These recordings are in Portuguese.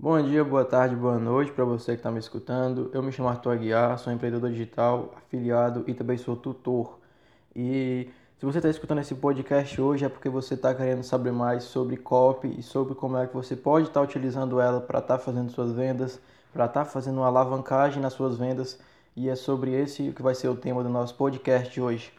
Bom dia, boa tarde, boa noite para você que está me escutando. Eu me chamo Arthur Aguiar, sou empreendedor digital, afiliado e também sou tutor. E se você está escutando esse podcast hoje é porque você está querendo saber mais sobre copy e sobre como é que você pode estar tá utilizando ela para estar tá fazendo suas vendas, para estar tá fazendo uma alavancagem nas suas vendas. E é sobre esse que vai ser o tema do nosso podcast hoje.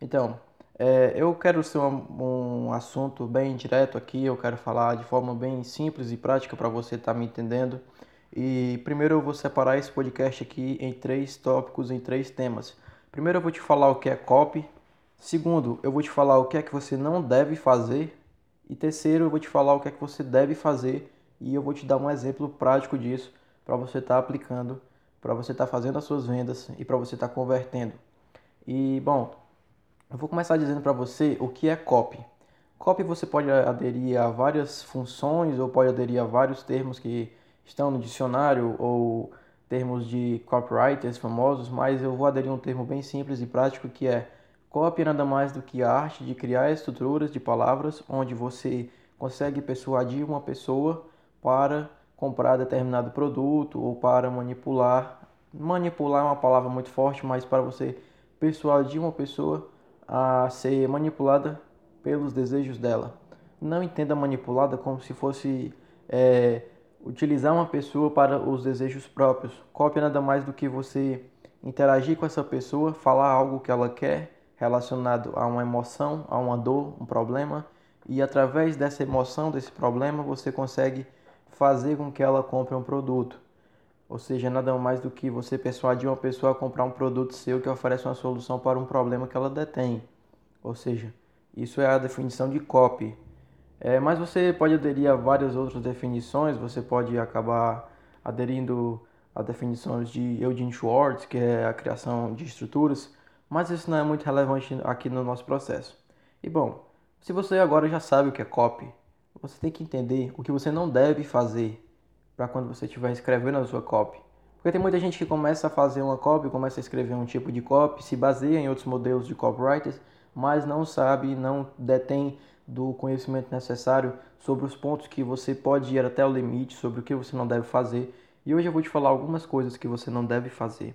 Então, é, eu quero ser um, um, assunto bem direto aqui, eu quero falar de forma bem simples e prática para você estar tá me entendendo. E primeiro eu vou separar esse podcast aqui em três tópicos, em três temas. Primeiro eu vou te falar o que é copy. Segundo, eu vou te falar o que é que você não deve fazer. E terceiro, eu vou te falar o que é que você deve fazer. E eu vou te dar um exemplo prático disso para você estar tá aplicando, para você estar tá fazendo as suas vendas e para você estar tá convertendo. E bom, eu vou começar dizendo para você o que é copy. Copy você pode aderir a várias funções ou pode aderir a vários termos que estão no dicionário ou termos de copywriters famosos, mas eu vou aderir a um termo bem simples e prático que é copy nada mais do que a arte de criar estruturas de palavras onde você consegue persuadir uma pessoa para comprar determinado produto ou para manipular. Manipular é uma palavra muito forte, mas para você persuadir uma pessoa a ser manipulada pelos desejos dela. Não entenda manipulada como se fosse é, utilizar uma pessoa para os desejos próprios. Cópia nada mais do que você interagir com essa pessoa, falar algo que ela quer relacionado a uma emoção, a uma dor, um problema, e através dessa emoção, desse problema, você consegue fazer com que ela compre um produto. Ou seja, nada mais do que você persuadir uma pessoa a comprar um produto seu que oferece uma solução para um problema que ela detém. Ou seja, isso é a definição de copy. É, mas você pode aderir a várias outras definições, você pode acabar aderindo a definições de Eugene Schwartz, que é a criação de estruturas, mas isso não é muito relevante aqui no nosso processo. E bom, se você agora já sabe o que é copy, você tem que entender o que você não deve fazer para quando você estiver escrevendo a sua copy. Porque tem muita gente que começa a fazer uma copy, começa a escrever um tipo de copy, se baseia em outros modelos de copywriters, mas não sabe, não detém do conhecimento necessário sobre os pontos que você pode ir até o limite, sobre o que você não deve fazer. E hoje eu vou te falar algumas coisas que você não deve fazer.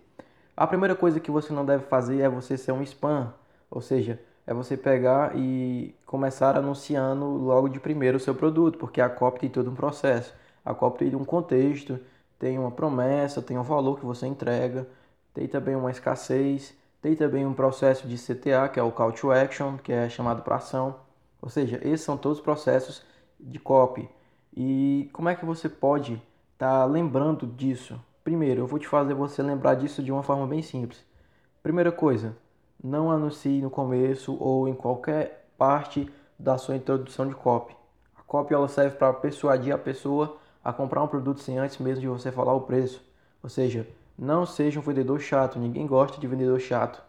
A primeira coisa que você não deve fazer é você ser um spam, ou seja, é você pegar e começar anunciando logo de primeiro o seu produto, porque a copy tem todo um processo. A cópia tem um contexto, tem uma promessa, tem um valor que você entrega, tem também uma escassez, tem também um processo de CTA, que é o Call to Action, que é chamado para ação. Ou seja, esses são todos os processos de copy. E como é que você pode estar tá lembrando disso? Primeiro, eu vou te fazer você lembrar disso de uma forma bem simples. Primeira coisa, não anuncie no começo ou em qualquer parte da sua introdução de copy. A copy ela serve para persuadir a pessoa a comprar um produto sem antes mesmo de você falar o preço. Ou seja, não seja um vendedor chato, ninguém gosta de vendedor chato.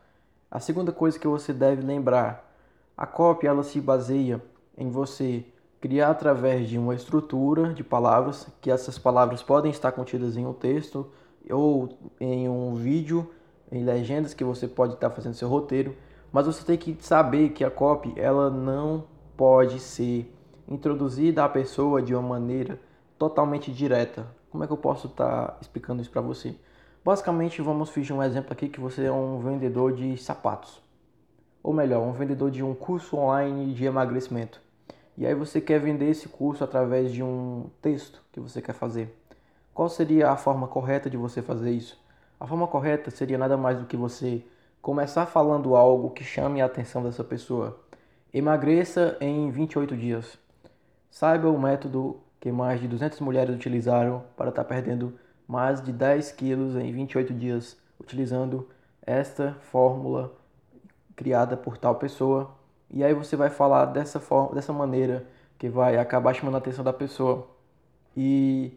A segunda coisa que você deve lembrar, a cópia ela se baseia em você criar através de uma estrutura de palavras, que essas palavras podem estar contidas em um texto ou em um vídeo, em legendas que você pode estar fazendo seu roteiro, mas você tem que saber que a copy ela não pode ser introduzida à pessoa de uma maneira totalmente direta. Como é que eu posso estar tá explicando isso para você? Basicamente, vamos fingir um exemplo aqui que você é um vendedor de sapatos. Ou melhor, um vendedor de um curso online de emagrecimento. E aí você quer vender esse curso através de um texto que você quer fazer. Qual seria a forma correta de você fazer isso? A forma correta seria nada mais do que você começar falando algo que chame a atenção dessa pessoa. Emagreça em 28 dias. Saiba o método que mais de 200 mulheres utilizaram para estar tá perdendo mais de 10 quilos em 28 dias, utilizando esta fórmula criada por tal pessoa. E aí você vai falar dessa forma, dessa maneira que vai acabar chamando a atenção da pessoa. E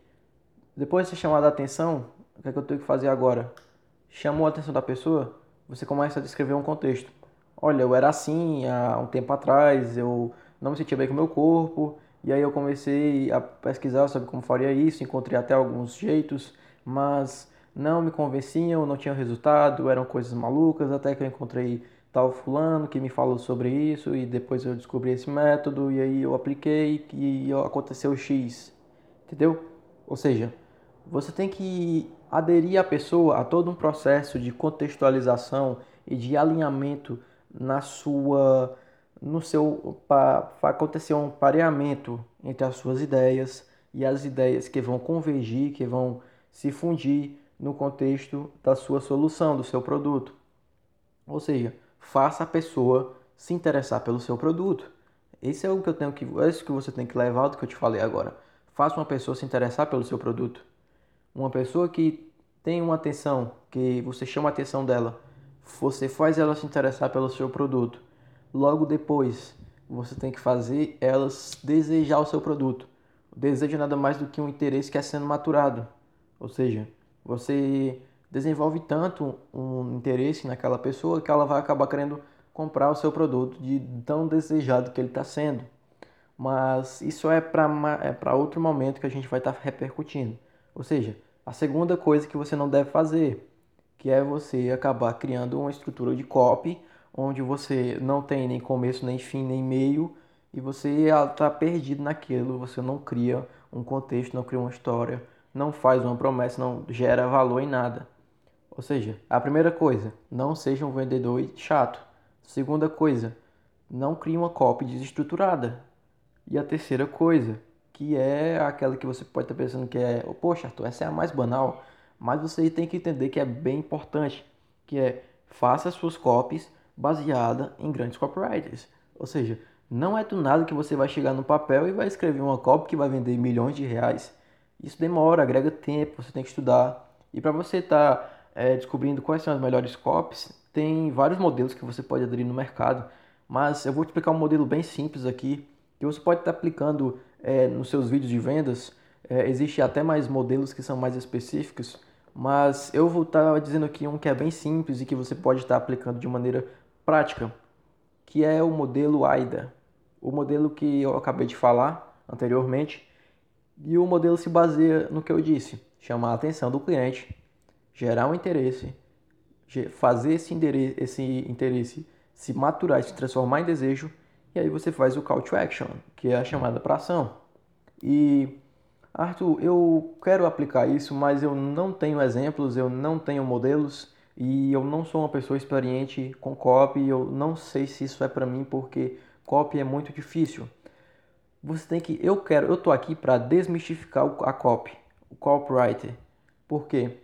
depois de ser chamado a atenção, o que, é que eu tenho que fazer agora? Chamou a atenção da pessoa, você começa a descrever um contexto. Olha, eu era assim há um tempo atrás, eu não me sentia bem com o meu corpo, e aí eu comecei a pesquisar sobre como faria isso, encontrei até alguns jeitos, mas não me convenciam, não tinham resultado, eram coisas malucas, até que eu encontrei tal fulano que me falou sobre isso e depois eu descobri esse método e aí eu apliquei e aconteceu X. Entendeu? Ou seja, você tem que aderir a pessoa a todo um processo de contextualização e de alinhamento na sua no seu para acontecer um pareamento entre as suas ideias e as ideias que vão convergir, que vão se fundir no contexto da sua solução, do seu produto. Ou seja, faça a pessoa se interessar pelo seu produto. Esse é o que eu tenho que, é isso que você tem que levar do que eu te falei agora. Faça uma pessoa se interessar pelo seu produto. Uma pessoa que tem uma atenção, que você chama a atenção dela, você faz ela se interessar pelo seu produto. Logo depois, você tem que fazer elas desejar o seu produto. O desejo é nada mais do que um interesse que é sendo maturado. Ou seja, você desenvolve tanto um interesse naquela pessoa que ela vai acabar querendo comprar o seu produto de tão desejado que ele está sendo. Mas isso é para é outro momento que a gente vai estar tá repercutindo. Ou seja, a segunda coisa que você não deve fazer, que é você acabar criando uma estrutura de copy onde você não tem nem começo, nem fim, nem meio, e você está perdido naquilo, você não cria um contexto, não cria uma história, não faz uma promessa, não gera valor em nada. Ou seja, a primeira coisa, não seja um vendedor chato. Segunda coisa, não crie uma copy desestruturada. E a terceira coisa, que é aquela que você pode estar pensando que é, poxa, Arthur, essa é a mais banal, mas você tem que entender que é bem importante, que é faça suas copies baseada em grandes copywriters. Ou seja, não é do nada que você vai chegar no papel e vai escrever uma copy que vai vender milhões de reais. Isso demora, agrega tempo, você tem que estudar. E para você estar tá, é, descobrindo quais são as melhores copies, tem vários modelos que você pode aderir no mercado. Mas eu vou te explicar um modelo bem simples aqui, que você pode estar tá aplicando é, nos seus vídeos de vendas. É, existe até mais modelos que são mais específicos, mas eu vou estar tá dizendo aqui um que é bem simples e que você pode estar tá aplicando de maneira prática, que é o modelo AIDA o modelo que eu acabei de falar anteriormente. E o modelo se baseia no que eu disse: chamar a atenção do cliente, gerar um interesse, fazer esse esse interesse se maturar, se transformar em desejo, e aí você faz o call to action, que é a chamada para ação. E Arthur, eu quero aplicar isso, mas eu não tenho exemplos, eu não tenho modelos e eu não sou uma pessoa experiente com copy, eu não sei se isso é para mim porque Copy é muito difícil. Você tem que, eu quero, eu tô aqui para desmistificar a copy, o copywriter. Por quê?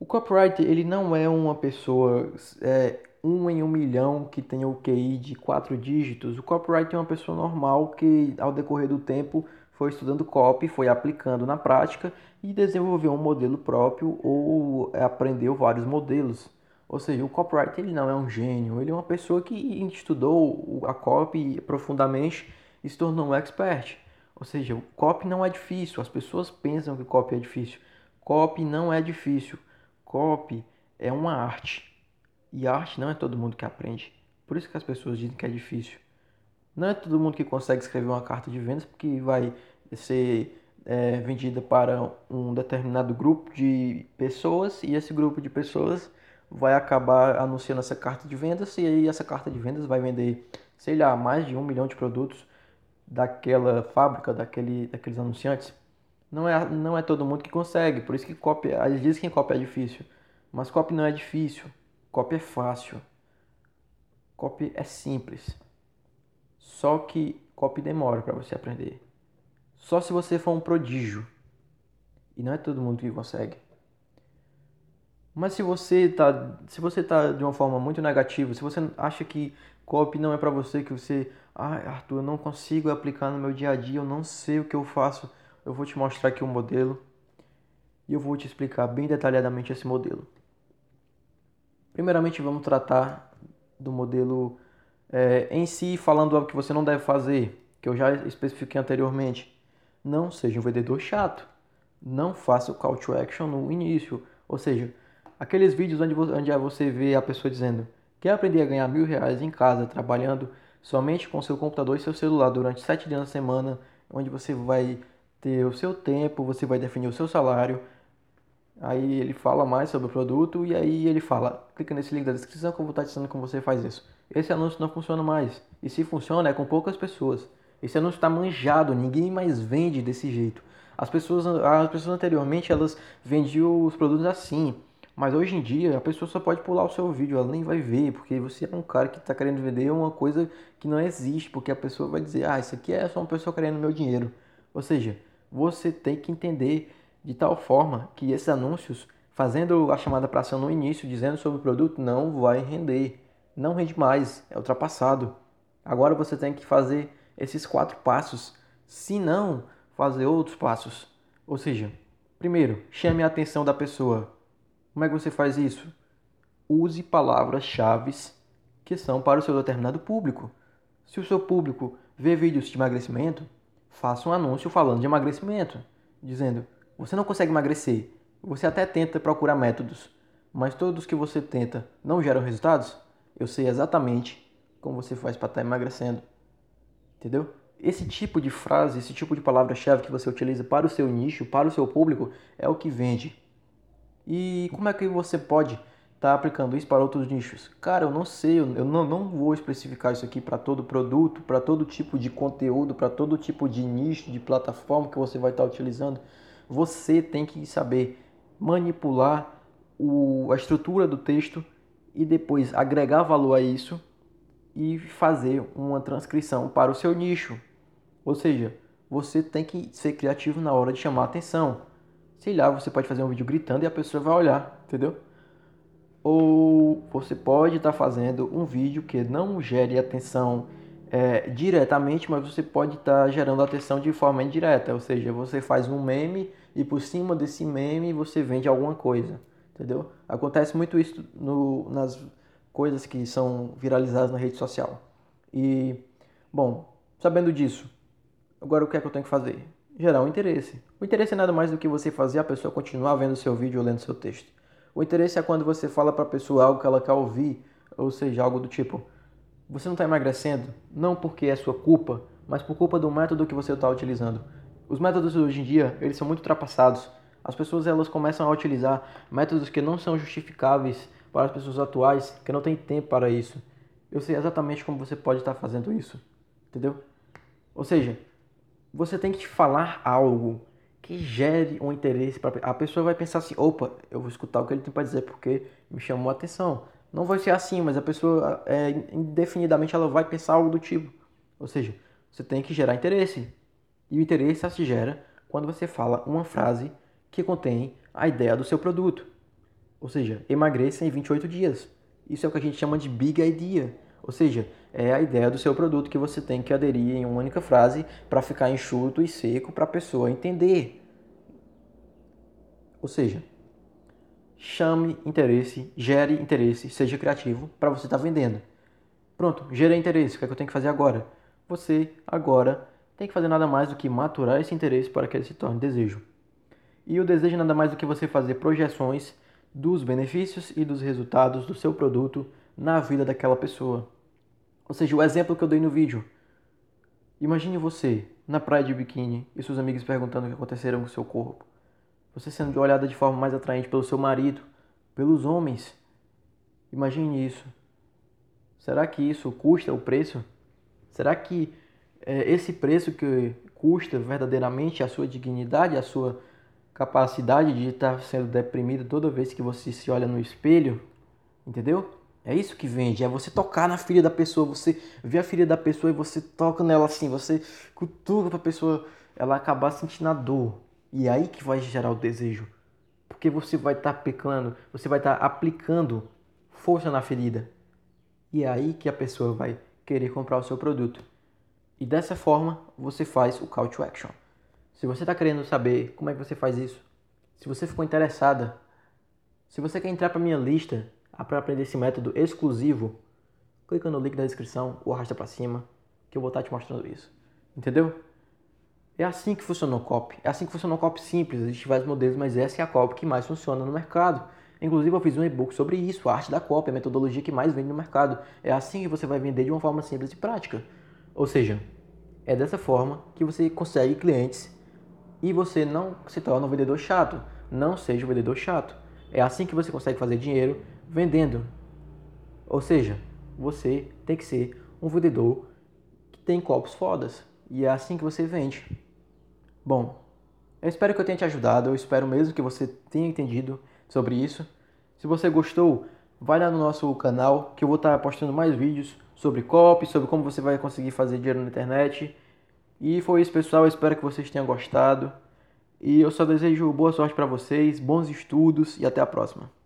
O copywriter ele não é uma pessoa é, um em um milhão que tem o QI de quatro dígitos. O copywriter é uma pessoa normal que, ao decorrer do tempo, foi estudando copy, foi aplicando na prática e desenvolveu um modelo próprio ou aprendeu vários modelos. Ou seja, o copywriter ele não é um gênio, ele é uma pessoa que estudou a copy profundamente e se tornou um expert. Ou seja, o copy não é difícil, as pessoas pensam que copy é difícil. Copy não é difícil. Copy é uma arte. E arte não é todo mundo que aprende. Por isso que as pessoas dizem que é difícil. Não é todo mundo que consegue escrever uma carta de vendas porque vai ser é, vendida para um determinado grupo de pessoas e esse grupo de pessoas vai acabar anunciando essa carta de vendas e aí essa carta de vendas vai vender, sei lá, mais de um milhão de produtos daquela fábrica, daquele, daqueles anunciantes. Não é, não é todo mundo que consegue, por isso que copy, eles dizem que copy é difícil, mas copy não é difícil, copy é fácil, copy é simples. Só que copy demora para você aprender. Só se você for um prodígio. E não é todo mundo que consegue. Mas se você tá, se você tá de uma forma muito negativa, se você acha que copy não é para você, que você, ah, Arthur, eu não consigo aplicar no meu dia a dia, eu não sei o que eu faço, eu vou te mostrar aqui um modelo e eu vou te explicar bem detalhadamente esse modelo. Primeiramente, vamos tratar do modelo é, em si, falando algo que você não deve fazer, que eu já especifiquei anteriormente. Não seja um vendedor chato. Não faça o call to action no início. Ou seja, Aqueles vídeos onde, você vê a pessoa dizendo quer aprender a ganhar mil reais em casa, trabalhando somente com seu computador e seu celular durante sete dias na semana, onde você vai ter o seu tempo, você vai definir o seu salário. Aí ele fala mais sobre o produto e aí ele fala, clica nesse link da descrição que eu vou estar dizendo como você faz isso. Esse anúncio não funciona mais. E se funciona é com poucas pessoas. Esse anúncio está manjado, ninguém mais vende desse jeito. As pessoas, as pessoas anteriormente elas vendiam os produtos assim, mas hoje em dia a pessoa só pode pular o seu vídeo, ela nem vai ver, porque você é um cara que está querendo vender uma coisa que não existe, porque a pessoa vai dizer, ah, isso aqui é só uma pessoa querendo meu dinheiro. Ou seja, você tem que entender de tal forma que esses anúncios, fazendo a chamada para ação no início, dizendo sobre o produto, não vai render. Não rende mais, é ultrapassado. Agora você tem que fazer esses quatro passos, se não fazer outros passos. Ou seja, primeiro, chame a atenção da pessoa. Como é que você faz isso? Use palavras-chave que são para o seu determinado público. Se o seu público vê vídeos de emagrecimento, faça um anúncio falando de emagrecimento, dizendo: você não consegue emagrecer, você até tenta procurar métodos, mas todos que você tenta não geram resultados, eu sei exatamente como você faz para estar tá emagrecendo. Entendeu? Esse tipo de frase, esse tipo de palavra-chave que você utiliza para o seu nicho, para o seu público, é o que vende. E como é que você pode estar tá aplicando isso para outros nichos? Cara, eu não sei, eu não, não vou especificar isso aqui para todo produto, para todo tipo de conteúdo, para todo tipo de nicho, de plataforma que você vai estar tá utilizando. Você tem que saber manipular o, a estrutura do texto e depois agregar valor a isso e fazer uma transcrição para o seu nicho. Ou seja, você tem que ser criativo na hora de chamar atenção. Sei lá, você pode fazer um vídeo gritando e a pessoa vai olhar, entendeu? Ou você pode estar tá fazendo um vídeo que não gere atenção é, diretamente, mas você pode estar tá gerando atenção de forma indireta. Ou seja, você faz um meme e por cima desse meme você vende alguma coisa, entendeu? Acontece muito isso no, nas coisas que são viralizadas na rede social. E, bom, sabendo disso, agora o que é que eu tenho que fazer? Gerar um interesse. O interesse é nada mais do que você fazer a pessoa continuar vendo seu vídeo ou lendo seu texto. O interesse é quando você fala para a pessoa algo que ela quer ouvir, ou seja, algo do tipo: você não está emagrecendo não porque é sua culpa, mas por culpa do método que você está utilizando. Os métodos hoje em dia eles são muito ultrapassados. As pessoas elas começam a utilizar métodos que não são justificáveis para as pessoas atuais que não têm tempo para isso. Eu sei exatamente como você pode estar fazendo isso, entendeu? Ou seja, você tem que falar algo que gere um interesse para a pessoa vai pensar assim, opa, eu vou escutar o que ele tem para dizer porque me chamou a atenção. Não vai ser assim, mas a pessoa é, indefinidamente ela vai pensar algo do tipo. Ou seja, você tem que gerar interesse. E o interesse se gera quando você fala uma frase que contém a ideia do seu produto. Ou seja, emagreça em 28 dias. Isso é o que a gente chama de big idea. Ou seja, é a ideia do seu produto que você tem que aderir em uma única frase para ficar enxuto e seco para a pessoa entender. Ou seja, chame interesse, gere interesse, seja criativo para você estar tá vendendo. Pronto, gerei interesse. O que, é que eu tenho que fazer agora? Você agora tem que fazer nada mais do que maturar esse interesse para que ele se torne desejo. E o desejo nada mais do que você fazer projeções dos benefícios e dos resultados do seu produto na vida daquela pessoa. Ou seja, o exemplo que eu dei no vídeo. Imagine você na praia de biquíni e seus amigos perguntando o que aconteceram com seu corpo. Você sendo olhada de forma mais atraente pelo seu marido, pelos homens. Imagine isso. Será que isso custa o preço? Será que é, esse preço que custa verdadeiramente a sua dignidade, a sua capacidade de estar sendo deprimido toda vez que você se olha no espelho, entendeu? É isso que vende, é você tocar na filha da pessoa, você vê a filha da pessoa e você toca nela assim, você cutuca para a pessoa ela acabar sentindo a dor. E é aí que vai gerar o desejo. Porque você vai estar tá pecando, você vai estar tá aplicando força na ferida. E é aí que a pessoa vai querer comprar o seu produto. E dessa forma você faz o call to action. Se você está querendo saber como é que você faz isso, se você ficou interessada, se você quer entrar para minha lista para aprender esse método exclusivo, clica no link da descrição ou arrasta para cima que eu vou estar tá te mostrando isso. Entendeu? É assim que funciona o copy. É assim que funciona o copy simples. Existem vários modelos, mas essa é a copy que mais funciona no mercado. Inclusive, eu fiz um e-book sobre isso, a arte da copy, a metodologia que mais vende no mercado. É assim que você vai vender de uma forma simples e prática. Ou seja, é dessa forma que você consegue clientes e você não se torna um vendedor chato. Não seja um vendedor chato. É assim que você consegue fazer dinheiro vendendo. Ou seja, você tem que ser um vendedor que tem copos fodas. E é assim que você vende. Bom, Eu espero que eu tenha te ajudado, eu espero mesmo que você tenha entendido sobre isso. Se você gostou, vai lá no nosso canal que eu vou estar postando mais vídeos sobre copy, sobre como você vai conseguir fazer dinheiro na internet. E foi isso, pessoal. Eu espero que vocês tenham gostado. E eu só desejo boa sorte para vocês, bons estudos e até a próxima.